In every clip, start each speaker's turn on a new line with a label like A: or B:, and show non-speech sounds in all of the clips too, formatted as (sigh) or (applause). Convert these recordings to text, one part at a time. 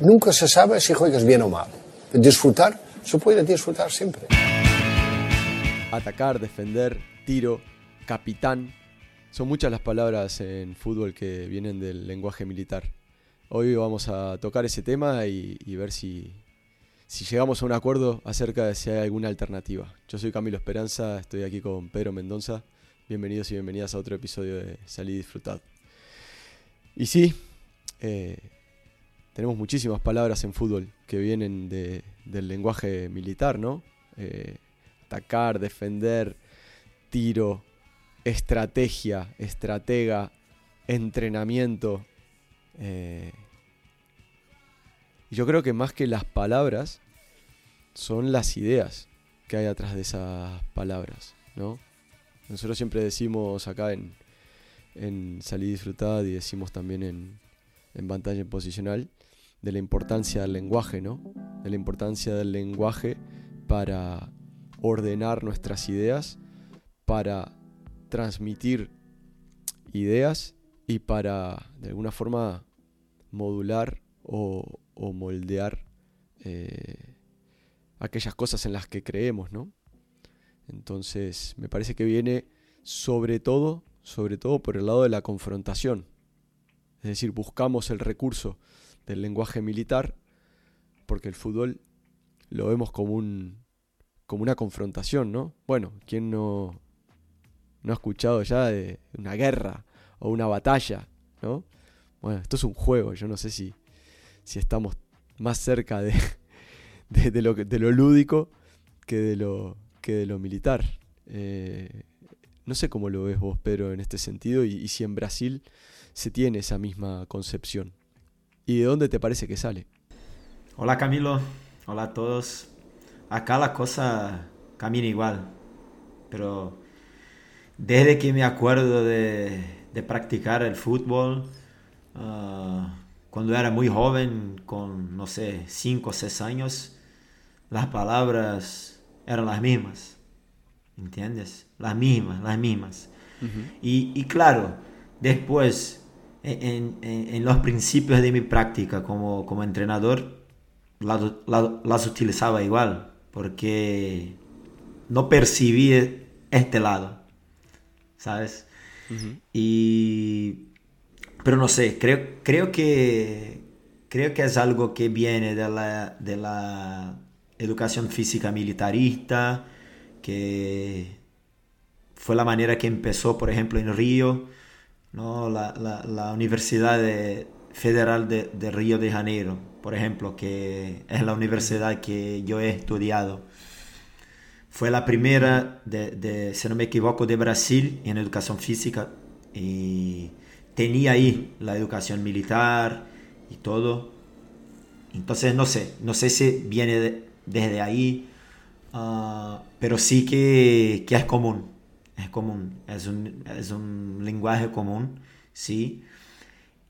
A: Nunca se sabe si juegas bien o mal. Disfrutar, se puede disfrutar siempre.
B: Atacar, defender, tiro, capitán. Son muchas las palabras en fútbol que vienen del lenguaje militar. Hoy vamos a tocar ese tema y, ver si, si llegamos a un acuerdo acerca de si hay alguna alternativa. Yo soy Camilo Esperanza, estoy aquí con Pedro Mendoza. Bienvenidos y bienvenidas a otro episodio de Salí Disfrutad. Y sí, eh, tenemos muchísimas palabras en fútbol que vienen del lenguaje militar, ¿no? Eh, atacar, defender, tiro, estrategia, estratega, entrenamiento. Eh, yo creo que más que las palabras, son las ideas que hay atrás de esas palabras, ¿no? Nosotros siempre decimos acá en, en Salir Disfrutad y decimos también en, en pantalla posicional de la importancia del lenguaje, ¿no? De la importancia del lenguaje para ordenar nuestras ideas, para transmitir ideas y para de alguna forma modular o, moldear eh, aquellas cosas en las que creemos, ¿no? Entonces me parece que viene sobre todo, sobre todo por el lado de la confrontación. Es decir, buscamos el recurso del lenguaje militar, porque el fútbol lo vemos como, un, como una confrontación, ¿no? Bueno, ¿quién no, no ha escuchado ya de una guerra o una batalla, ¿no? Bueno, esto es un juego, yo no sé si, si estamos más cerca de, (laughs) de, lo, de lo lúdico que de lo, que de lo militar. Eh, no sé cómo lo ves vos, Pedro, en este sentido, y si en Brasil se tiene esa misma concepción. ¿Y de dónde te parece que sale?
C: Hola Camilo, hola a todos. Acá la cosa camina igual, pero desde que me acuerdo de, practicar el fútbol, ah, cuando era muy joven, con no sé, 5 o 6 años, las palabras eran las mismas, ¿entiendes? Las mismas, las mismas. y, y claro, después en, los principios de mi práctica como, como entrenador, las utilizaba igual, porque no percibí este lado, ¿sabes? Y, pero no sé, creo, creo, que, creo que es algo que viene de la, de la educación física militarista, que fue la manera que empezó, por ejemplo, en Río ¿no? la, la, Universidad Federal de, Río de Janeiro, por ejemplo, que es la universidad que yo he estudiado. Fue la primera, de, si no me equivoco, de Brasil en educación física y tenía ahí la educación militar y todo. Entonces no sé, no sé si viene desde ahí, ah, pero sí que, que es común es común, es un, es un lenguaje común, ¿sí?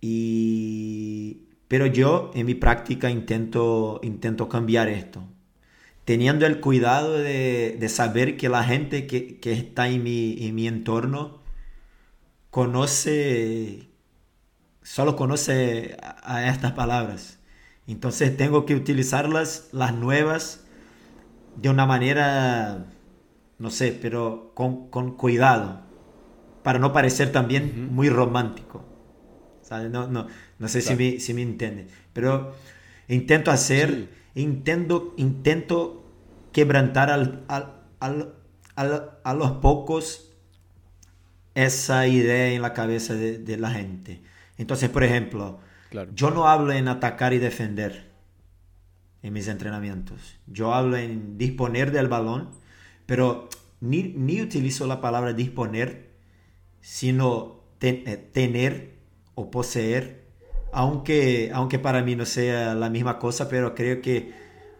C: Y, pero yo en mi práctica intento, intento cambiar esto, teniendo el cuidado de, de saber que la gente que, que está en mi, en mi entorno conoce, solo conoce a, estas palabras. Entonces tengo que utilizarlas, las nuevas, de una manera no sé, pero con, cuidado, para no parecer también muy romántico. No, no, no sé si, me, si me entiende, pero intento hacer, intento, intento quebrantar al, a los pocos esa idea en la cabeza de, la gente. Entonces, por ejemplo, yo no hablo en atacar y defender en mis entrenamientos. Yo hablo en disponer del balón pero ni, ni utilizo la palabra disponer, sino eh, tener o poseer, aunque, aunque para mí no sea la misma cosa, pero creo que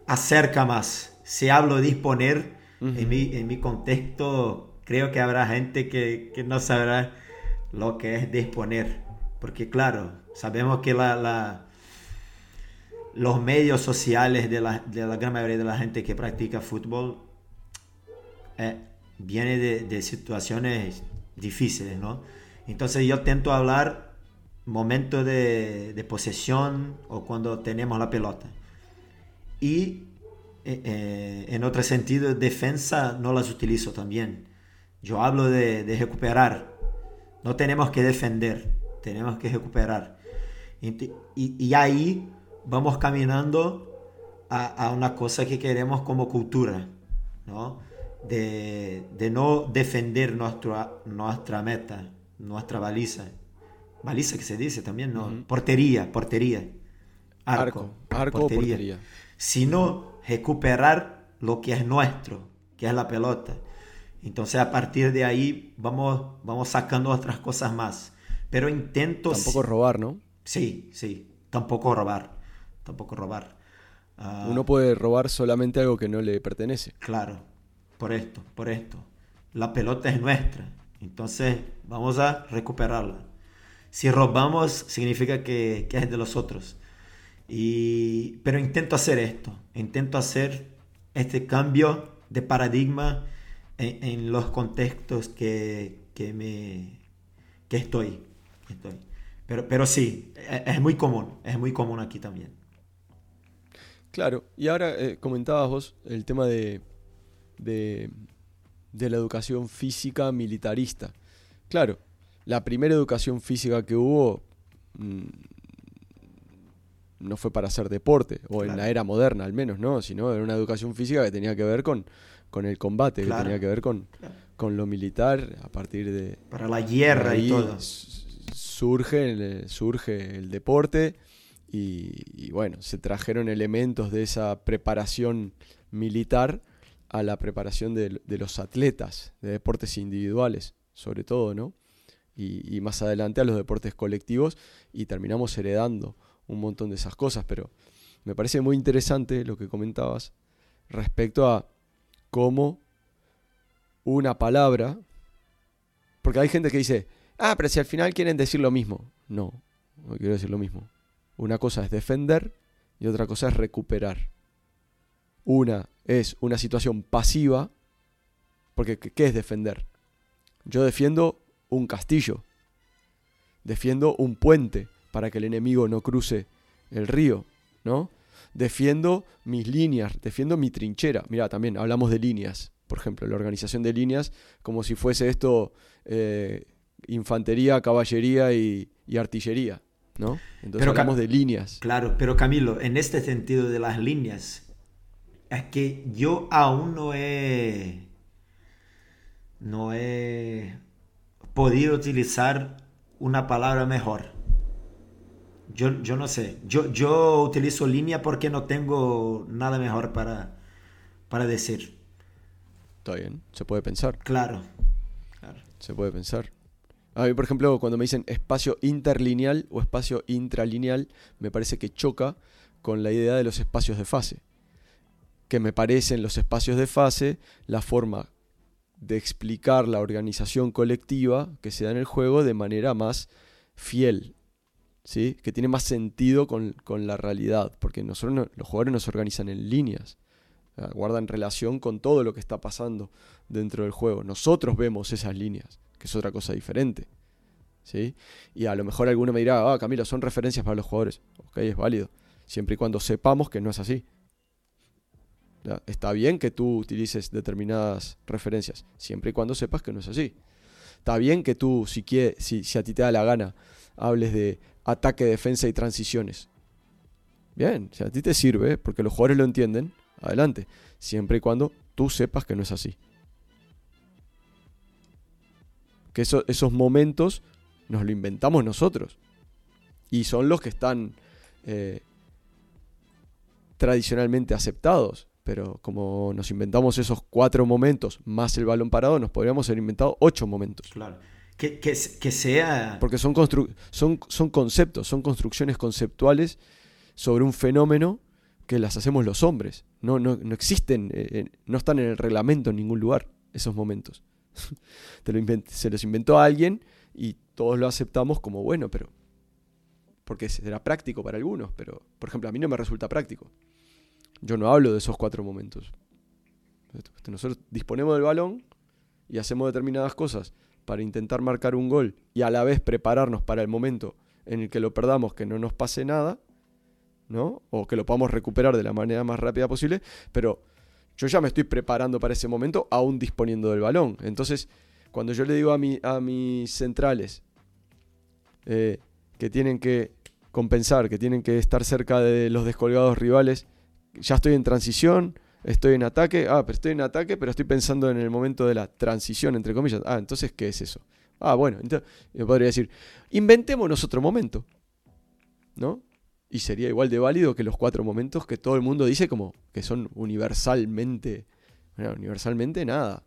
C: acerca más. Si hablo de disponer, en, mi, en mi contexto, creo que habrá gente que, que, no sabrá lo que es disponer. Porque claro, sabemos que la, la los medios sociales de la, de la gran mayoría de la gente que practica fútbol eh, viene de, situaciones difíciles, ¿no? Entonces yo tento hablar momento de, posesión o cuando tenemos la pelota. Y eh, eh, en otro sentido, defensa no las utilizo también. Yo hablo de, recuperar. No tenemos que defender, tenemos que recuperar. Y, ahí vamos caminando a, una cosa que queremos como cultura, ¿no? De, no defender nuestra, nuestra meta, nuestra baliza, baliza que se dice también, ¿no? Portería, portería.
B: Arco, arco, portería.
C: Sino recuperar lo que es nuestro, que es la pelota. Entonces a partir de ahí vamos, vamos sacando otras cosas más. Pero intento...
B: Tampoco robar, ¿no?
C: Sí, sí. Tampoco robar. Tampoco robar.
B: Ah, Uno puede robar solamente algo que no le pertenece.
C: Claro. Por esto, por esto. La pelota es nuestra. Entonces vamos a recuperarla. Si robamos, significa que, es de los otros. Y, pero intento hacer esto, intento hacer este cambio de paradigma en, los contextos que, me, que estoy. Pero, pero sí, e, es muy común, es muy común aquí también.
B: Claro, y ahora eh, comentabas el tema de, de, de la educación física militarista. Claro, la primera educación física que hubo mm, no fue para hacer deporte, o en la era moderna al menos, ¿no? Sino era una educación física que tenía que ver con, con el combate, que tenía que ver con, con lo militar a partir de...
C: Para la guerra y todo.
B: Surge, surge el deporte y, bueno, se trajeron elementos de esa preparación militar a la preparación de, los atletas, de deportes individuales, sobre todo, ¿no? y, más adelante a los deportes colectivos y terminamos heredando un montón de esas cosas, pero me parece muy interesante lo que comentabas respecto a cómo una palabra, porque hay gente que dice, ah, pero si al final quieren decir lo mismo. No, no quiero decir lo mismo. Una cosa es defender y otra cosa es recuperar. Una es una situación pasiva, porque ¿qué es defender? Yo defiendo un castillo. Defiendo un puente para que el enemigo no cruce el río, ¿no? Defiendo mis líneas, defiendo mi trinchera. Mira, también hablamos de líneas, por ejemplo, la organización de líneas, como si fuese esto eh, infantería, caballería y, artillería, ¿no? Entonces hablamos de líneas.
C: Claro, pero Camilo, en este sentido de las líneas, es que yo aún no he, no he podido utilizar una palabra mejor. Yo, yo no sé, yo, yo utilizo línea porque no tengo nada mejor para, para decir.
B: Está bien, se puede pensar.
C: Claro,
B: Se puede pensar. A mí, por ejemplo, cuando me dicen espacio interlineal o espacio intralineal, me parece que choca con la idea de los espacios de fase. Que me parecen los espacios de fase la forma de explicar la organización colectiva que se da en el juego de manera más fiel, ¿sí? que tiene más sentido con, la realidad, porque nosotros los jugadores nos organizan en líneas, guardan relación con todo lo que está pasando dentro del juego. Nosotros vemos esas líneas, que es otra cosa diferente. ¿sí? Y a lo mejor alguno me dirá, ah, Camilo, son referencias para los jugadores. Ok, es válido, siempre y cuando sepamos que no es así. Está bien que tú utilices determinadas referencias, siempre y cuando sepas que no es así. Está bien que tú, si, si, a ti te da la gana, hables de ataque, defensa y transiciones. Bien, si a ti te sirve, porque los jugadores lo entienden, adelante. Siempre y cuando tú sepas que no es así. Que esos momentos nos lo inventamos nosotros. Y son los que están eh, tradicionalmente aceptados pero como nos inventamos esos cuatro momentos más el balón parado, nos podríamos haber inventado ocho momentos.
C: Claro. Que, que, sea...
B: Porque son, son, son conceptos, son construcciones conceptuales sobre un fenómeno que las hacemos los hombres. No, no, no existen, eh, no están en el reglamento en ningún lugar esos momentos. (laughs) Te lo se los inventó alguien y todos lo aceptamos como bueno, pero... Porque será práctico para algunos, pero por ejemplo a mí no me resulta práctico. Yo no hablo de esos cuatro momentos. Nosotros disponemos del balón y hacemos determinadas cosas para intentar marcar un gol y a la vez prepararnos para el momento en el que lo perdamos, que no nos pase nada, ¿no? O que lo podamos recuperar de la manera más rápida posible, pero yo ya me estoy preparando para ese momento, aún disponiendo del balón. Entonces, cuando yo le digo a, mi, a mis centrales eh, que tienen que compensar, que tienen que estar cerca de los descolgados rivales, ya estoy en transición, estoy en ataque, ah, pero estoy en ataque, pero estoy pensando en el momento de la transición, entre comillas. Ah, entonces, ¿qué es eso? Ah, bueno, entonces, yo podría decir, inventémonos otro momento, ¿no? Y sería igual de válido que los cuatro momentos que todo el mundo dice como que son universalmente, bueno, universalmente nada.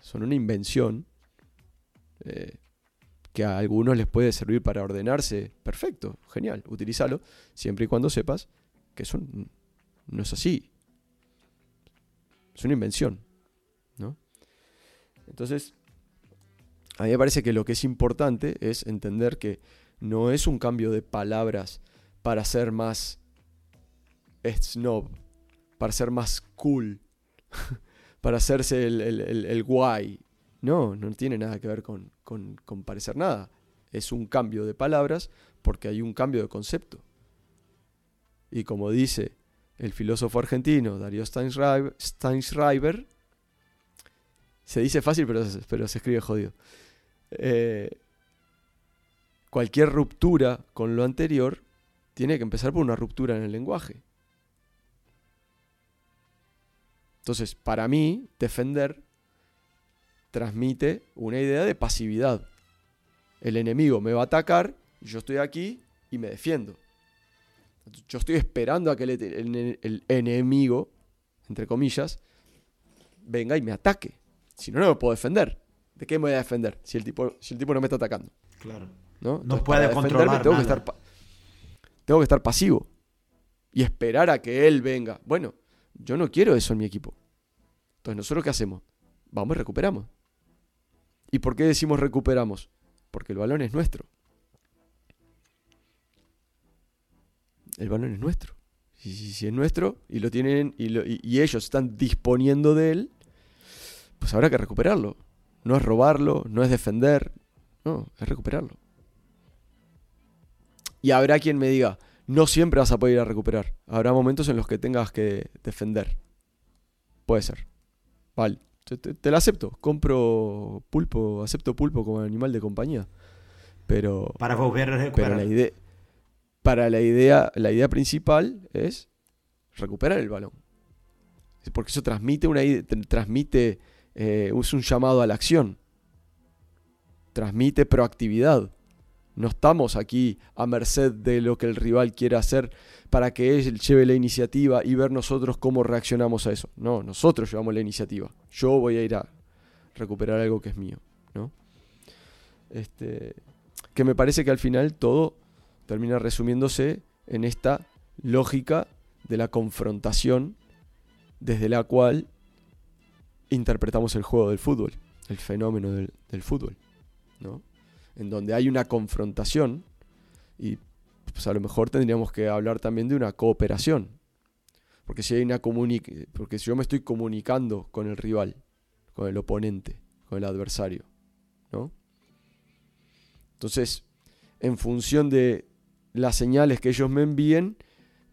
B: son una invención eh, que a algunos les puede servir para ordenarse. Perfecto, genial, utilízalo, siempre y cuando sepas que eso no es así. Es una invención, ¿no? Entonces, a mí me parece que lo que es importante es entender que no es un cambio de palabras para ser más snob, para ser más cool, (laughs) para hacerse el, guay. No, no tiene nada que ver con, con, parecer nada. Es un cambio de palabras porque hay un cambio de concepto. Y como dice el filósofo argentino Darío Steinschreiber, se dice fácil, pero, pero se escribe jodido. Eh, cualquier ruptura con lo anterior tiene que empezar por una ruptura en el lenguaje. Entonces, para mí, defender transmite una idea de pasividad. El enemigo me va a atacar, yo estoy aquí y me defiendo. Yo estoy esperando a que el, enemigo, entre comillas, venga y me ataque. Si no, no me puedo defender. ¿De qué me voy a defender si el tipo, si el tipo no me está atacando?
C: Claro.
B: No, no puede controlar tengo que estar tengo que estar pasivo y esperar a que él venga. Bueno, yo no quiero eso en mi equipo. Entonces, ¿nosotros qué hacemos? Vamos y recuperamos. ¿Y por qué decimos recuperamos? Porque el balón es nuestro. El balón es nuestro. Si, si, es nuestro y lo tienen y, ellos están disponiendo de él, pues habrá que recuperarlo. No es robarlo, no es defender, no, es recuperarlo. Y habrá quien me diga, no siempre vas a poder ir a recuperar. Habrá momentos en los que tengas que defender. Puede ser. Vale. Te, lo acepto. Compro pulpo, acepto pulpo como animal de compañía. Pero.
C: Para volver a recuperar.
B: Pero la idea, para la idea, la idea principal es recuperar el balón. Porque eso transmite una transmite. Eh, es un llamado a la acción. Transmite proactividad. No estamos aquí a merced de lo que el rival quiera hacer para que él lleve la iniciativa y ver nosotros cómo reaccionamos a eso. No, nosotros llevamos la iniciativa. Yo voy a ir a recuperar algo que es mío, ¿no? Este, que me parece que al final todo termina resumiéndose en esta lógica de la confrontación desde la cual interpretamos el juego del fútbol, el fenómeno del, fútbol, ¿no? en donde hay una confrontación y pues a lo mejor tendríamos que hablar también de una cooperación. Porque si hay una porque si yo me estoy comunicando con el rival, con el oponente, con el adversario, ¿no? Entonces, en función de las señales que ellos me envíen,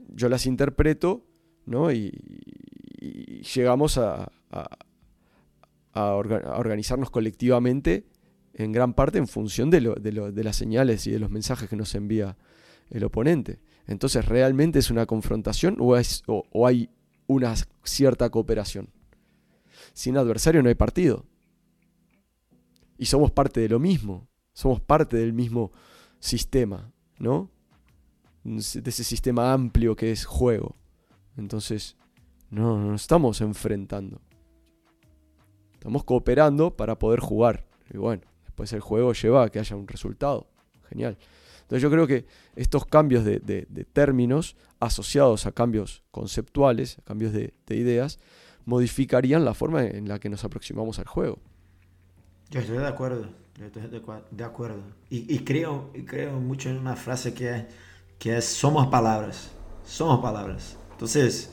B: yo las interpreto, ¿no? Y, llegamos a, a organizarnos colectivamente en gran parte en función de, lo, de, las señales y de los mensajes que nos envía el oponente. Entonces, ¿realmente es una confrontación o, es, o, hay una cierta cooperación? Sin adversario no hay partido. Y somos parte de lo mismo. Somos parte del mismo sistema, ¿no? De ese sistema amplio que es juego. Entonces, no, no estamos enfrentando. Estamos cooperando para poder jugar. Y bueno, pues el juego lleva a que haya un resultado. Genial. Entonces yo creo que estos cambios de, términos asociados a cambios conceptuales, cambios de, ideas, modificarían la forma en la que nos aproximamos al juego.
C: Yo estoy de acuerdo, estoy de acuerdo. Y, creo, creo mucho en una frase que, que es somos palabras, somos palabras. Entonces,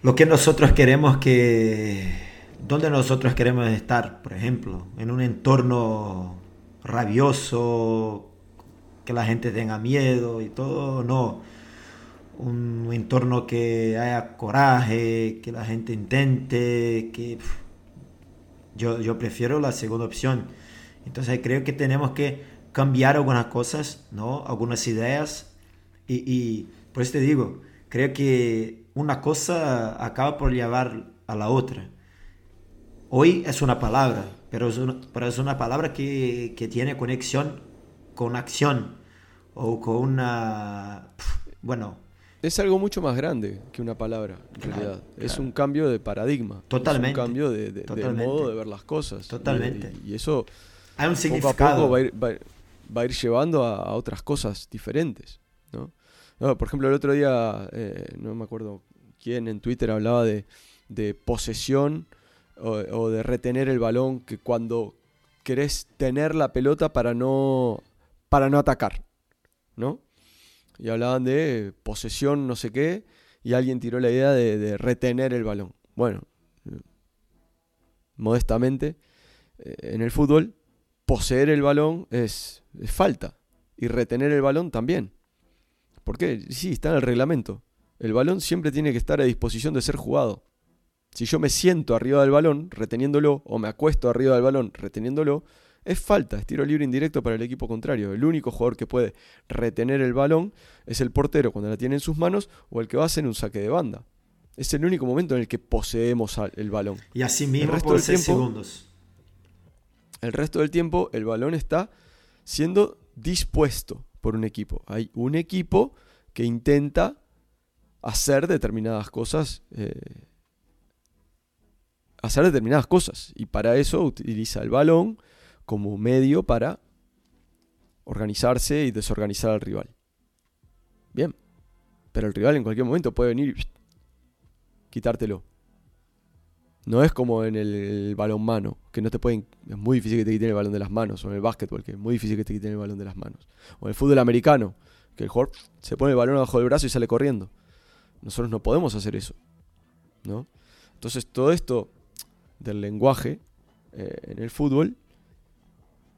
C: lo que nosotros queremos que ¿Dónde nosotros queremos estar, por ejemplo? En un entorno rabioso, que la gente tenga miedo y todo, no. Un entorno que haya coraje, que la gente intente, que yo, yo prefiero la segunda opción. Entonces creo que tenemos que cambiar algunas cosas, ¿no? Algunas ideas y, y por eso te digo, creo que una cosa acaba por llevar a la otra. Hoy es una palabra, pero es una, pero es una palabra que, que tiene conexión con acción o con una... Bueno,
B: es algo mucho más grande que una palabra, en realidad. Es un cambio de paradigma.
C: Totalmente.
B: Es un cambio de, de, modo de ver las cosas.
C: Totalmente.
B: Y, eso
C: Hay un
B: poco a
C: significado.
B: poco va a ir, va, va a ir llevando a, otras cosas diferentes. ¿no? Por ejemplo, el otro día, eh, no me acuerdo quién en Twitter hablaba de, de posesión o, de retener el balón, que cuando querés tener la pelota para no, para no atacar, ¿no? Y hablaban de posesión no sé qué, y alguien tiró la idea de, de retener el balón. Bueno, modestamente, eh, en el fútbol, poseer el balón es, es falta, y retener el balón también. ¿Por qué? Sí, está en el reglamento. El balón siempre tiene que estar a disposición de ser jugado. Si yo me siento arriba del balón reteniéndolo o me acuesto arriba del balón reteniéndolo, es falta, es tiro libre indirecto para el equipo contrario. El único jugador que puede retener el balón es el portero cuando la tiene en sus manos o el que va a hacer un saque de banda. Es el único momento en el que poseemos el balón.
C: Y así mismo por
B: del
C: 6 segundos.
B: El resto del tiempo el balón está siendo dispuesto por un equipo. Hay un equipo que intenta hacer determinadas cosas. Eh, hacer determinadas cosas. Y para eso utiliza el balón como medio para organizarse y desorganizar al rival. Bien. Pero el rival en cualquier momento puede venir y quitártelo. No es como en el, balón mano, que no te pueden. Es muy difícil que te quiten el balón de las manos. O en el básquetbol, que es muy difícil que te quiten el balón de las manos. O en el fútbol americano, que el jugador se pone el balón abajo del brazo y sale corriendo. Nosotros no podemos hacer eso. ¿no? Entonces, todo esto del lenguaje eh, en el fútbol,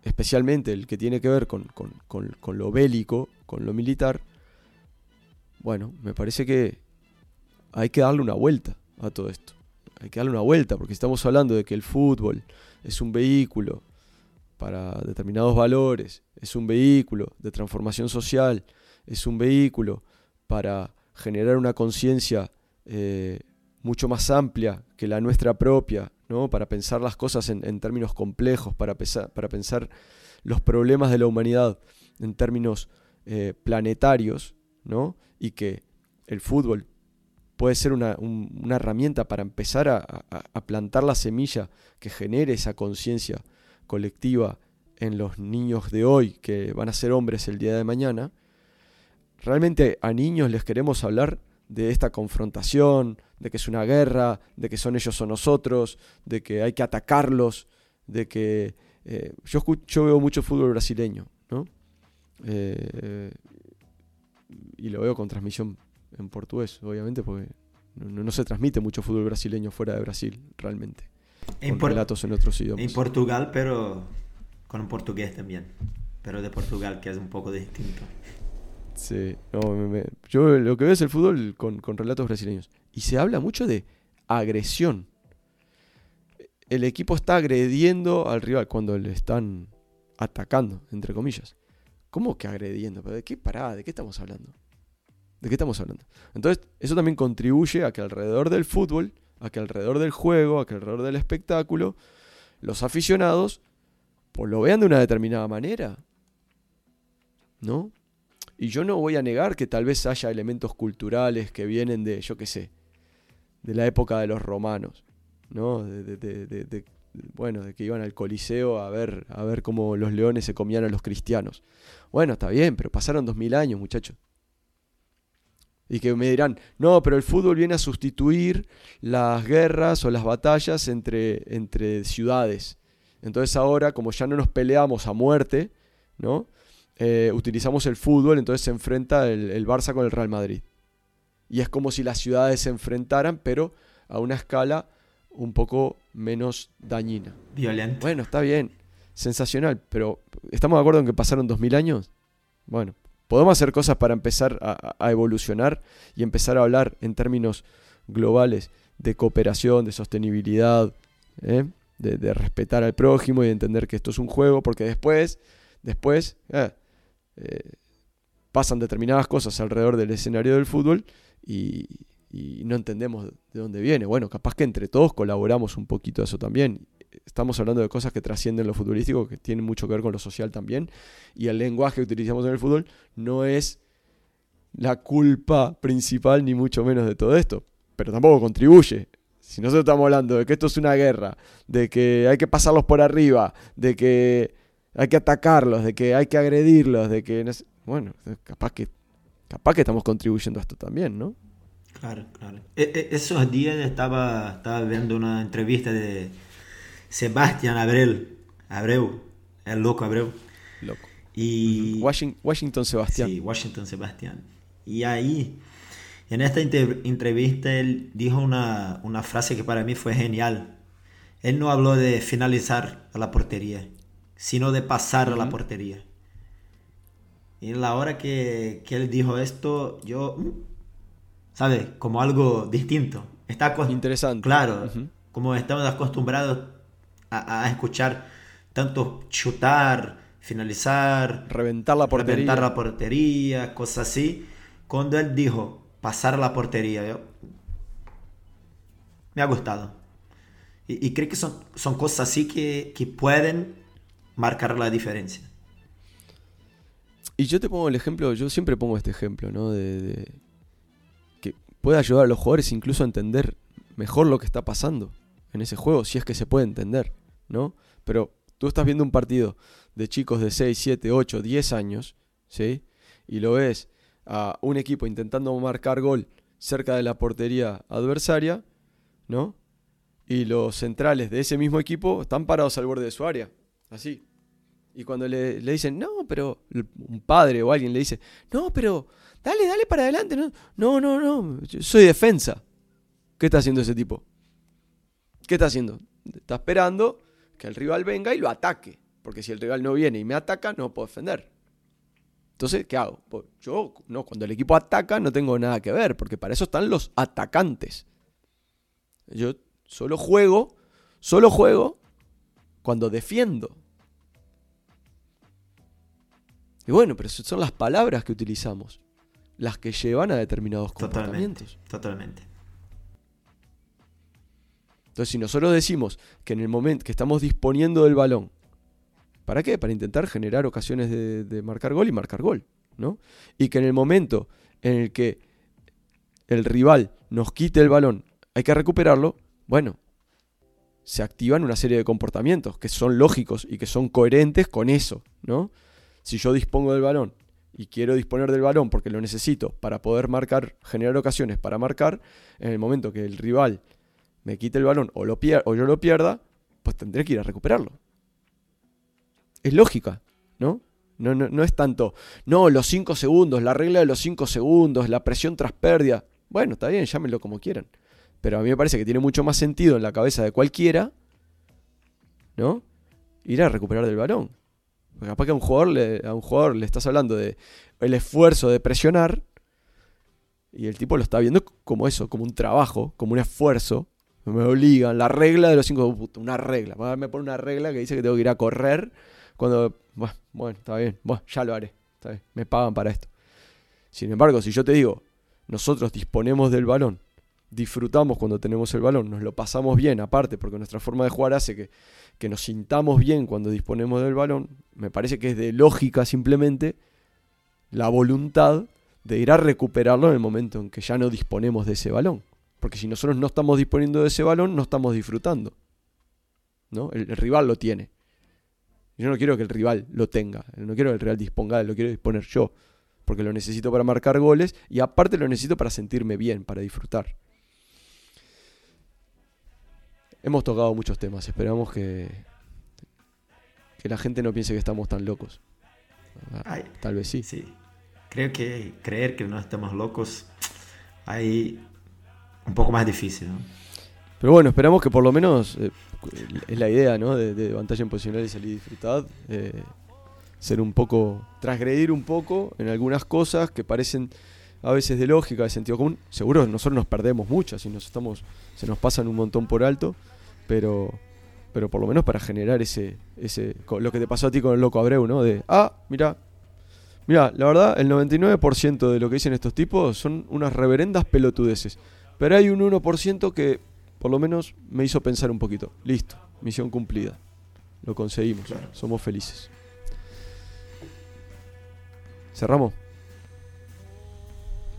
B: especialmente el que tiene que ver con, con, con lo bélico, con lo militar, bueno, me parece que hay que darle una vuelta a todo esto hay que darle una vuelta, porque estamos hablando de que el fútbol es un vehículo para determinados valores, es un vehículo de transformación social, es un vehículo para generar una conciencia eh, mucho más amplia que la nuestra propia, ¿no? para pensar las cosas en, términos complejos, para, para, pensar los problemas de la humanidad en términos eh, planetarios, ¿no? y que el fútbol puede ser una, un, una herramienta para empezar a, plantar la semilla que genere esa conciencia colectiva en los niños de hoy que van a ser hombres el día de mañana, realmente a niños les queremos hablar de esta confrontación, de que es una guerra, de que son ellos o nosotros, de que hay que atacarlos, de que eh, yo, escucho, veo mucho fútbol brasileño, ¿no? Eh, y lo veo con transmisión en portugués, obviamente, porque no, no, se transmite mucho fútbol brasileño fuera de Brasil, realmente.
C: En
B: con relatos en otros idiomas.
C: En Portugal, pero con un portugués también. Pero de Portugal, que es un poco distinto.
B: Sí, no, me, me, yo lo que veo es el fútbol con, con relatos brasileños. Y se habla mucho de agresión. El equipo está agrediendo al rival cuando le están atacando, entre comillas. ¿Cómo que agrediendo? ¿Pero ¿De qué parada? ¿De qué estamos hablando? ¿De qué estamos hablando? Entonces, eso también contribuye a que alrededor del fútbol, a que alrededor del juego, a que alrededor del espectáculo, los aficionados pues lo vean de una determinada manera. ¿No? Y yo no voy a negar que tal vez haya elementos culturales que vienen de, yo qué sé, de la época de los romanos, ¿no? De, bueno, de que iban al Coliseo a ver, a ver cómo los leones se comían a los cristianos. Bueno, está bien, pero pasaron dos mil años, muchachos. Y que me dirán, no, pero el fútbol viene a sustituir las guerras o las batallas entre, entre ciudades. Entonces ahora, como ya no nos peleamos a muerte, ¿no? Eh, utilizamos el fútbol, entonces se enfrenta el, el, Barça con el Real Madrid. Y es como si las ciudades se enfrentaran, pero a una escala un poco menos dañina.
C: Violenta.
B: Bueno, está bien. sensacional, pero ¿estamos de acuerdo en que pasaron 2000 años? Bueno, podemos hacer cosas para empezar a, evolucionar y empezar a hablar en términos globales de cooperación, de sostenibilidad, ¿eh? de, respetar al prójimo y de entender que esto es un juego, porque después, después eh, eh, pasan determinadas cosas alrededor del escenario del fútbol y, y no entendemos de dónde viene. Bueno, capaz que entre todos colaboramos un poquito a eso también. Estamos hablando de cosas que trascienden lo futbolístico, que tienen mucho que ver con lo social también. Y el lenguaje que utilizamos en el fútbol no es la culpa principal, ni mucho menos de todo esto. Pero tampoco contribuye. Si nosotros estamos hablando de que esto es una guerra, de que hay que pasarlos por arriba, de que hay que atacarlos, de que hay que agredirlos, de que... bueno, capaz que, capaz que estamos contribuyendo a esto también, ¿no?
C: Claro, claro. E, e, esos días estaba, estaba viendo una entrevista de Sebastián Abreu, Abreu, el loco Abreu.
B: Loco.
C: Y,
B: Washington Sebastián.
C: Sí, Washington Sebastián. Y ahí, en esta entrevista, él dijo una, una frase que para mí fue genial. Él no habló de finalizar a la portería, sino de pasar a la portería. Y en la hora que, que él dijo esto, yo ¿sabes? Como algo distinto. Está
B: Interesante.
C: Claro, como estamos acostumbrados a, escuchar tanto chutar, finalizar,
B: reventar la portería,
C: reventar la portería, cosas así. Cuando él dijo pasar la portería, yo, me ha gustado. Y, creo que son, son cosas así que, que pueden marcar la diferencia.
B: Y yo te pongo el ejemplo, yo siempre pongo este ejemplo, ¿no? de, puede ayudar a los jugadores incluso a entender mejor lo que está pasando en ese juego, si es que se puede entender, ¿no? Pero tú estás viendo un partido de chicos de 6, 7, 8, 10 años, ¿sí? Y lo ves a un equipo intentando marcar gol cerca de la portería adversaria, ¿no? Y los centrales de ese mismo equipo están parados al borde de su área, así. Y cuando le, le dicen, no, pero un padre o alguien le dice, no, pero Dale, dale para adelante. No, no, no, no. Soy defensa. ¿Qué está haciendo ese tipo? ¿Qué está haciendo? Está esperando que el rival venga y lo ataque. Porque si el rival no viene y me ataca, no puedo defender. Entonces, ¿qué hago? Pues yo, no, cuando el equipo ataca, no tengo nada que ver, porque para eso están los atacantes. Yo solo juego, solo juego cuando defiendo. Y bueno, pero son las palabras que utilizamos las que llevan a determinados comportamientos.
C: Totalmente.
B: Entonces, si nosotros decimos que en el momento que estamos disponiendo del balón, ¿para qué? Para intentar generar ocasiones de, marcar gol y marcar gol, ¿no? Y que en el momento en el que el rival nos quite el balón, hay que recuperarlo, bueno, se activan una serie de comportamientos que son lógicos y que son coherentes con eso, ¿no? Si yo dispongo del balón y quiero disponer del balón porque lo necesito para poder marcar, generar ocasiones para marcar, en el momento que el rival me quite el balón o, yo lo pierda, pues tendré que ir a recuperarlo. Es lógica, ¿no? No, no, no es tanto, no, los 5 segundos, la regla de los 5 segundos, la presión tras pérdida. Bueno, está bien, llámenlo como quieran. Pero a mí me parece que tiene mucho más sentido en la cabeza de cualquiera, ¿no? Ir a recuperar del balón. Porque capaz que a un jugador le, a un jugador le estás hablando de el esfuerzo de presionar y el tipo lo está viendo como eso, como un trabajo, como un esfuerzo. Me obligan, la regla de los cinco puntos, una regla. Me pone una regla que dice que tengo que ir a correr cuando. Bueno, está bien, bueno, ya lo haré. me pagan para esto. Sin embargo, si yo te digo, nosotros disponemos del balón, disfrutamos cuando tenemos el balón, nos lo pasamos bien, aparte, porque nuestra forma de jugar hace que que nos sintamos bien cuando disponemos del balón, me parece que es de lógica simplemente la voluntad de ir a recuperarlo en el momento en que ya no disponemos de ese balón. Porque si nosotros no estamos disponiendo de ese balón, no estamos disfrutando. ¿no? El, rival lo tiene. Yo no quiero que el rival lo tenga. No quiero que el rival disponga, lo quiero disponer yo. Porque lo necesito para marcar goles y aparte lo necesito para sentirme bien, para disfrutar. Hemos tocado muchos temas, esperamos que, que la gente no piense que estamos tan locos. Tal vez sí.
C: Sí. Creo que creer que no estamos locos ahí un poco más difícil.
B: pero bueno, esperamos que por lo menos eh, es la idea, ¿no? De, de pantalla en posicional y salir y disfrutar. eh, ser un poco, transgredir un poco en algunas cosas que parecen a veces de lógica, de sentido común. Seguro nosotros nos perdemos muchas y nos estamos, se nos pasan un montón por alto, pero, pero por lo menos para generar ese, ese, lo que te pasó a ti con el loco Abreu, ¿no? De, ah, mira, mira, la verdad, el 99% de lo que dicen estos tipos son unas reverendas pelotudeces, pero hay un 1% que por lo menos me hizo pensar un poquito. Listo, misión cumplida. Lo conseguimos, somos felices. ¿Cerramos?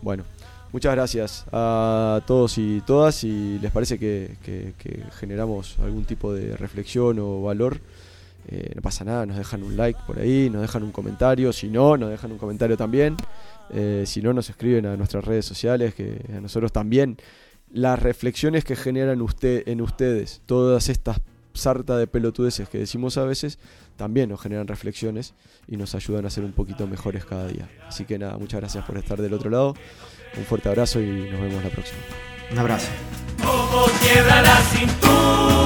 B: Bueno, muchas gracias a todos y todas. Si les parece que, que- que generamos algún tipo de reflexión o valor, eh, no pasa nada, nos dejan un like por ahí, nos dejan un comentario. Si no, nos dejan un comentario también. Eh, si no, nos escriben a nuestras redes sociales, que a nosotros también. Las reflexiones que generan usted, en ustedes, todas estas sarta de pelotudeces que decimos a veces, también nos generan reflexiones y nos ayudan a ser un poquito mejores cada día. Así que nada, muchas gracias por estar del otro lado. Un fuerte abrazo y nos vemos la próxima.
C: Un abrazo.
D: Como quiebra la cintura.